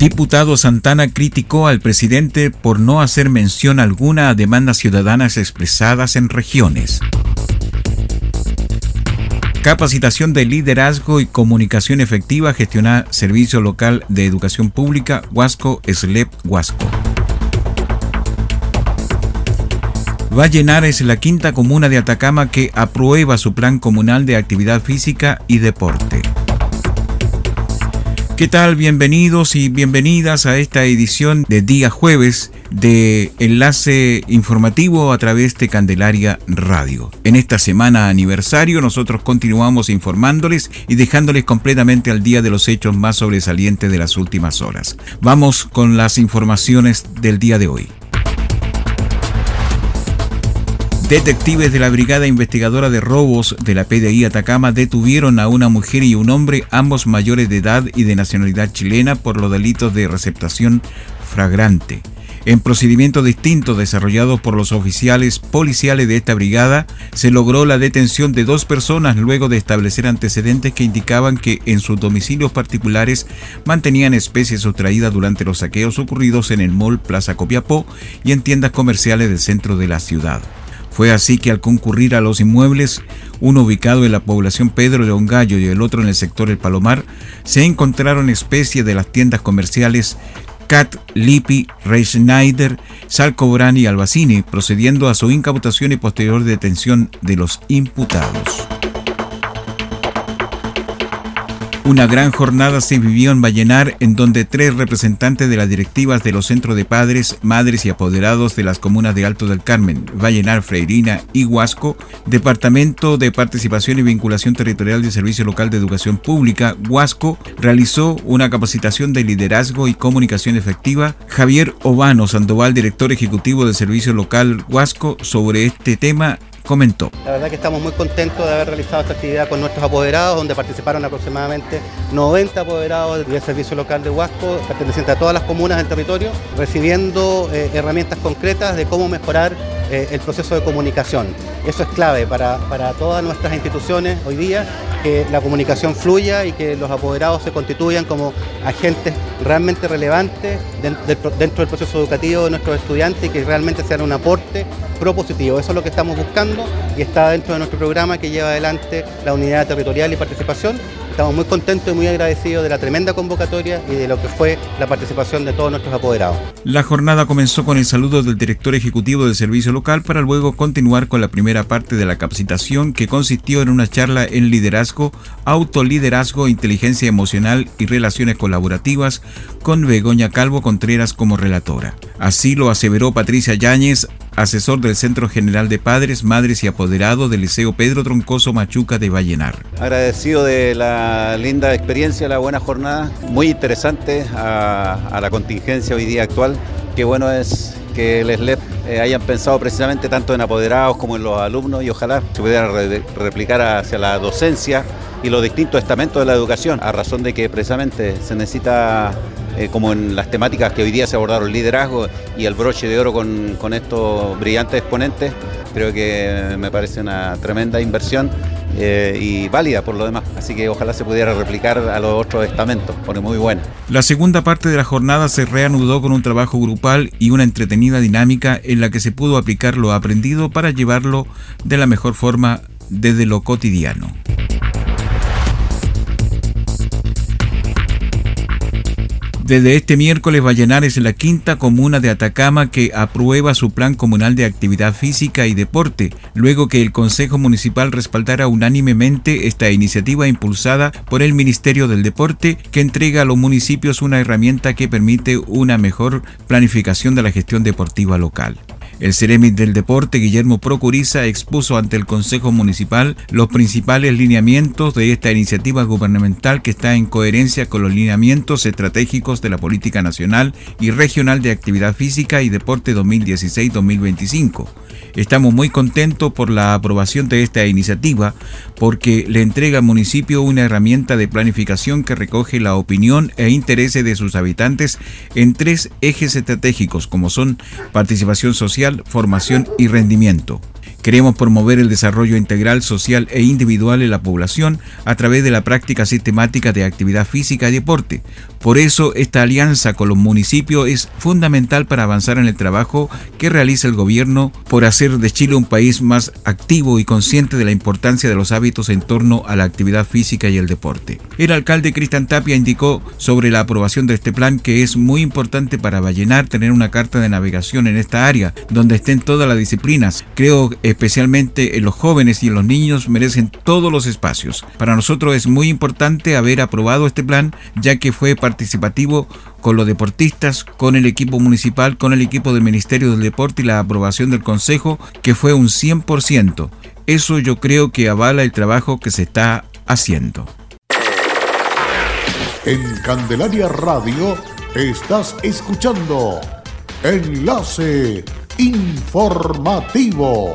Diputado Santana criticó al presidente por no hacer mención alguna a demandas ciudadanas expresadas en regiones. Capacitación de liderazgo y comunicación efectiva gestiona Servicio Local de Educación Pública Huasco SLEP Huasco. Vallenar es la quinta comuna de Atacama que aprueba su plan comunal de actividad física y deporte. ¿Qué tal? Bienvenidos y bienvenidas a esta edición de día jueves de Enlace Informativo a través de Candelaria Radio. En esta semana aniversario nosotros continuamos informándoles y dejándoles completamente al día de los hechos más sobresalientes de las últimas horas. Vamos con las informaciones del día de hoy. Detectives de la Brigada Investigadora de Robos de la PDI Atacama detuvieron a una mujer y un hombre, ambos mayores de edad y de nacionalidad chilena, por los delitos de receptación fragrante. En procedimiento distinto desarrollado por los oficiales policiales de esta brigada, se logró la detención de dos personas luego de establecer antecedentes que indicaban que en sus domicilios particulares mantenían especies sustraídas durante los saqueos ocurridos en el Mall Plaza Copiapó y en tiendas comerciales del centro de la ciudad. Fue así que al concurrir a los inmuebles, uno ubicado en la población Pedro de Ongallo y el otro en el sector El Palomar, se encontraron especies de las tiendas comerciales Cat, Lippi, Rey Schneider, Salcobran y Albacini, procediendo a su incautación y posterior detención de los imputados. Una gran jornada se vivió en Vallenar, en donde tres representantes de las directivas de los centros de padres, madres y apoderados de las comunas de Alto del Carmen, Vallenar, Freirina y Huasco, Departamento de Participación y Vinculación Territorial de Servicio Local de Educación Pública, Huasco, realizó una capacitación de liderazgo y comunicación efectiva. Javier Obano Sandoval, director ejecutivo del Servicio Local Huasco, sobre este tema comentó. La verdad que estamos muy contentos de haber realizado esta actividad con nuestros apoderados, donde participaron aproximadamente 90 apoderados del Servicio Local de Huasco, pertenecientes a todas las comunas del territorio, recibiendo eh, herramientas concretas de cómo mejorar eh, el proceso de comunicación. Eso es clave para, para todas nuestras instituciones hoy día, que la comunicación fluya y que los apoderados se constituyan como agentes realmente relevantes dentro del proceso educativo de nuestros estudiantes y que realmente sean un aporte propositivo. Eso es lo que estamos buscando y está dentro de nuestro programa que lleva adelante la unidad territorial y participación Estamos muy contentos y muy agradecidos de la tremenda convocatoria y de lo que fue la participación de todos nuestros apoderados. La jornada comenzó con el saludo del director ejecutivo del servicio local para luego continuar con la primera parte de la capacitación que consistió en una charla en liderazgo, autoliderazgo, inteligencia emocional y relaciones colaborativas con Begoña Calvo Contreras como relatora. Así lo aseveró Patricia Yáñez, asesor del Centro General de Padres, Madres y Apoderados del Liceo Pedro Troncoso Machuca de Vallenar. Agradecido de la linda experiencia, la buena jornada, muy interesante a, la contingencia hoy día actual. Qué bueno es que el SLEP eh, hayan pensado precisamente tanto en apoderados como en los alumnos y ojalá se pudiera replicar hacia la docencia y los distintos estamentos de la educación, a razón de que precisamente se necesita eh, como en las temáticas que hoy día se abordaron, liderazgo y el broche de oro con, con estos brillantes exponentes, creo que me parece una tremenda inversión eh, y válida por lo demás. Así que ojalá se pudiera replicar a los otros estamentos, porque muy buena. La segunda parte de la jornada se reanudó con un trabajo grupal y una entretenida dinámica en la que se pudo aplicar lo aprendido para llevarlo de la mejor forma desde lo cotidiano. Desde este miércoles, Vallenar es la quinta comuna de Atacama que aprueba su plan comunal de actividad física y deporte, luego que el Consejo Municipal respaldara unánimemente esta iniciativa impulsada por el Ministerio del Deporte, que entrega a los municipios una herramienta que permite una mejor planificación de la gestión deportiva local. El Ceremi del Deporte, Guillermo Procuriza, expuso ante el Consejo Municipal los principales lineamientos de esta iniciativa gubernamental que está en coherencia con los lineamientos estratégicos de la Política Nacional y Regional de Actividad Física y Deporte 2016-2025. Estamos muy contentos por la aprobación de esta iniciativa porque le entrega al municipio una herramienta de planificación que recoge la opinión e intereses de sus habitantes en tres ejes estratégicos como son participación social, formación y rendimiento. Queremos promover el desarrollo integral, social e individual en la población a través de la práctica sistemática de actividad física y deporte. Por eso, esta alianza con los municipios es fundamental para avanzar en el trabajo que realiza el gobierno por hacer de Chile un país más activo y consciente de la importancia de los hábitos en torno a la actividad física y el deporte. El alcalde Cristian Tapia indicó sobre la aprobación de este plan que es muy importante para Vallenar tener una carta de navegación en esta área, donde estén todas las disciplinas. Creo especialmente en los jóvenes y en los niños, merecen todos los espacios. Para nosotros es muy importante haber aprobado este plan, ya que fue participativo con los deportistas, con el equipo municipal, con el equipo del Ministerio del Deporte y la aprobación del Consejo, que fue un 100%. Eso yo creo que avala el trabajo que se está haciendo. En Candelaria Radio estás escuchando Enlace Informativo.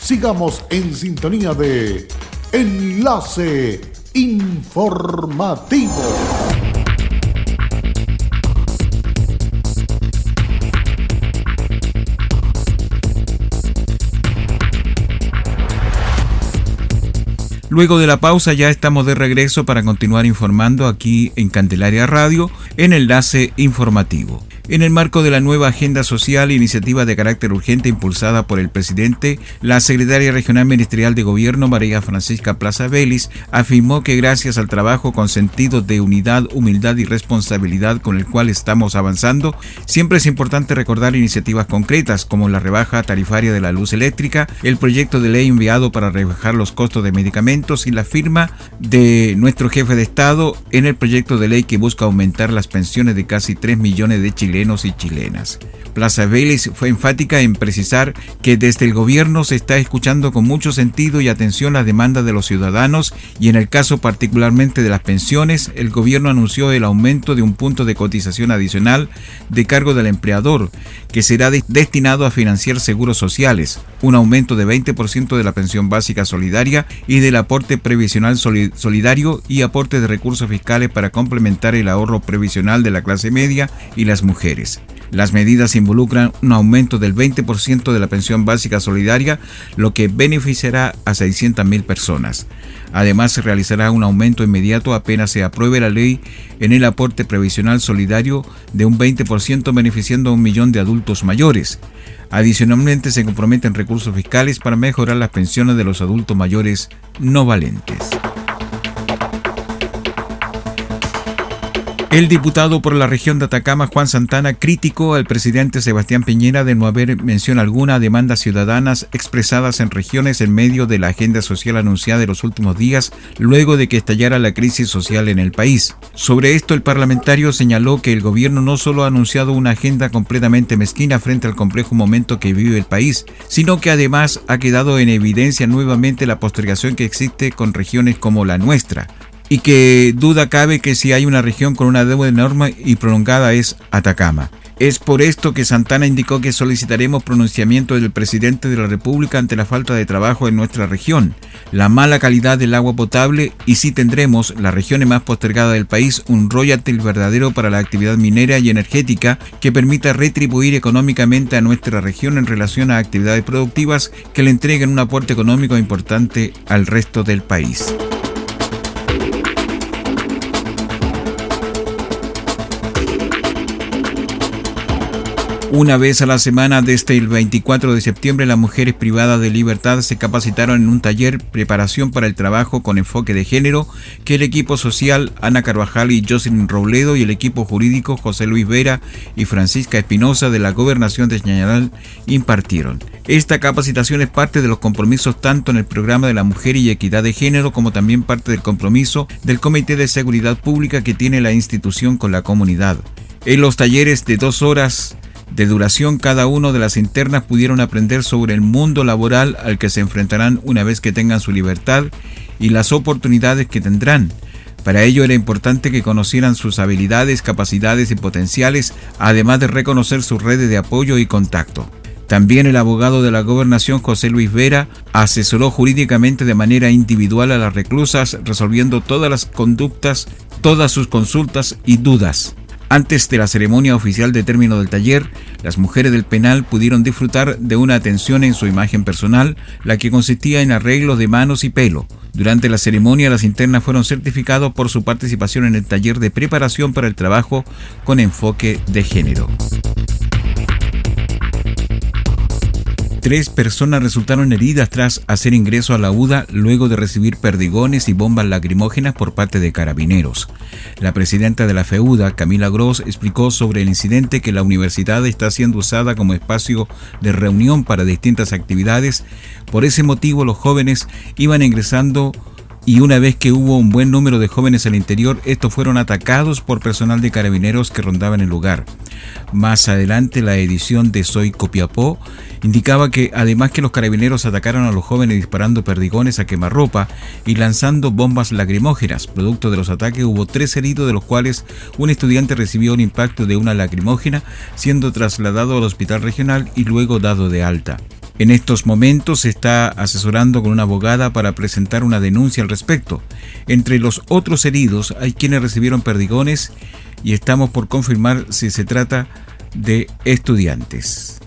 Sigamos en sintonía de Enlace Informativo. Luego de la pausa ya estamos de regreso para continuar informando aquí en Candelaria Radio en Enlace Informativo. En el marco de la nueva agenda social, iniciativa de carácter urgente impulsada por el presidente, la secretaria regional ministerial de gobierno, María Francisca Plaza Vélez, afirmó que gracias al trabajo con sentido de unidad, humildad y responsabilidad con el cual estamos avanzando, siempre es importante recordar iniciativas concretas como la rebaja tarifaria de la luz eléctrica, el proyecto de ley enviado para rebajar los costos de medicamentos y la firma de nuestro jefe de Estado en el proyecto de ley que busca aumentar las pensiones de casi 3 millones de chilenos y chilenas. Plaza Vélez fue enfática en precisar que desde el gobierno se está escuchando con mucho sentido y atención las demandas de los ciudadanos y en el caso particularmente de las pensiones, el gobierno anunció el aumento de un punto de cotización adicional de cargo del empleador que será de destinado a financiar seguros sociales, un aumento de 20% de la pensión básica solidaria y del aporte previsional solidario y aporte de recursos fiscales para complementar el ahorro previsional de la clase media y las mujeres. Las medidas involucran un aumento del 20% de la pensión básica solidaria, lo que beneficiará a 600.000 personas. Además, se realizará un aumento inmediato apenas se apruebe la ley en el aporte previsional solidario de un 20% beneficiando a un millón de adultos mayores. Adicionalmente, se comprometen recursos fiscales para mejorar las pensiones de los adultos mayores no valentes. El diputado por la región de Atacama, Juan Santana, criticó al presidente Sebastián Piñera de no haber mención alguna a demandas ciudadanas expresadas en regiones en medio de la agenda social anunciada en los últimos días, luego de que estallara la crisis social en el país. Sobre esto, el parlamentario señaló que el gobierno no solo ha anunciado una agenda completamente mezquina frente al complejo momento que vive el país, sino que además ha quedado en evidencia nuevamente la postergación que existe con regiones como la nuestra, y que duda cabe que si hay una región con una deuda enorme y prolongada es Atacama. Es por esto que Santana indicó que solicitaremos pronunciamiento del presidente de la República ante la falta de trabajo en nuestra región, la mala calidad del agua potable y si tendremos, la región más postergada del país, un royalty verdadero para la actividad minera y energética que permita retribuir económicamente a nuestra región en relación a actividades productivas que le entreguen un aporte económico importante al resto del país. Una vez a la semana desde el 24 de septiembre las mujeres privadas de libertad se capacitaron en un taller preparación para el trabajo con enfoque de género que el equipo social Ana Carvajal y Jocelyn Robledo y el equipo jurídico José Luis Vera y Francisca Espinosa de la Gobernación de Ñañaral impartieron. Esta capacitación es parte de los compromisos tanto en el programa de la mujer y equidad de género como también parte del compromiso del Comité de Seguridad Pública que tiene la institución con la comunidad. En los talleres de dos horas de duración cada uno de las internas pudieron aprender sobre el mundo laboral al que se enfrentarán una vez que tengan su libertad y las oportunidades que tendrán. Para ello era importante que conocieran sus habilidades, capacidades y potenciales, además de reconocer sus redes de apoyo y contacto. También el abogado de la gobernación José Luis Vera asesoró jurídicamente de manera individual a las reclusas, resolviendo todas las conductas, todas sus consultas y dudas. Antes de la ceremonia oficial de término del taller, las mujeres del penal pudieron disfrutar de una atención en su imagen personal, la que consistía en arreglos de manos y pelo. Durante la ceremonia, las internas fueron certificados por su participación en el taller de preparación para el trabajo con enfoque de género. Tres personas resultaron heridas tras hacer ingreso a la UDA luego de recibir perdigones y bombas lacrimógenas por parte de carabineros. La presidenta de la FEUDA, Camila Gross, explicó sobre el incidente que la universidad está siendo usada como espacio de reunión para distintas actividades. Por ese motivo, los jóvenes iban ingresando y una vez que hubo un buen número de jóvenes al interior, estos fueron atacados por personal de carabineros que rondaban el lugar. Más adelante, la edición de Soy Copiapó indicaba que además que los carabineros atacaron a los jóvenes disparando perdigones a quemarropa y lanzando bombas lacrimógenas. Producto de los ataques hubo tres heridos, de los cuales un estudiante recibió un impacto de una lacrimógena, siendo trasladado al hospital regional y luego dado de alta. En estos momentos se está asesorando con una abogada para presentar una denuncia al respecto. Entre los otros heridos hay quienes recibieron perdigones y estamos por confirmar si se trata de estudiantes.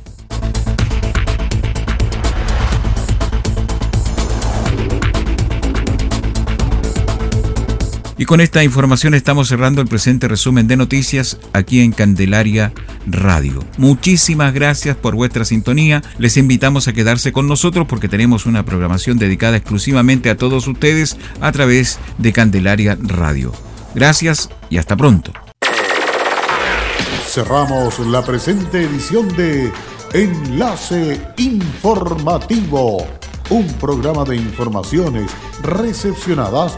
Y con esta información estamos cerrando el presente resumen de noticias aquí en Candelaria Radio. Muchísimas gracias por vuestra sintonía. Les invitamos a quedarse con nosotros porque tenemos una programación dedicada exclusivamente a todos ustedes a través de Candelaria Radio. Gracias y hasta pronto. Cerramos la presente edición de Enlace Informativo, un programa de informaciones recepcionadas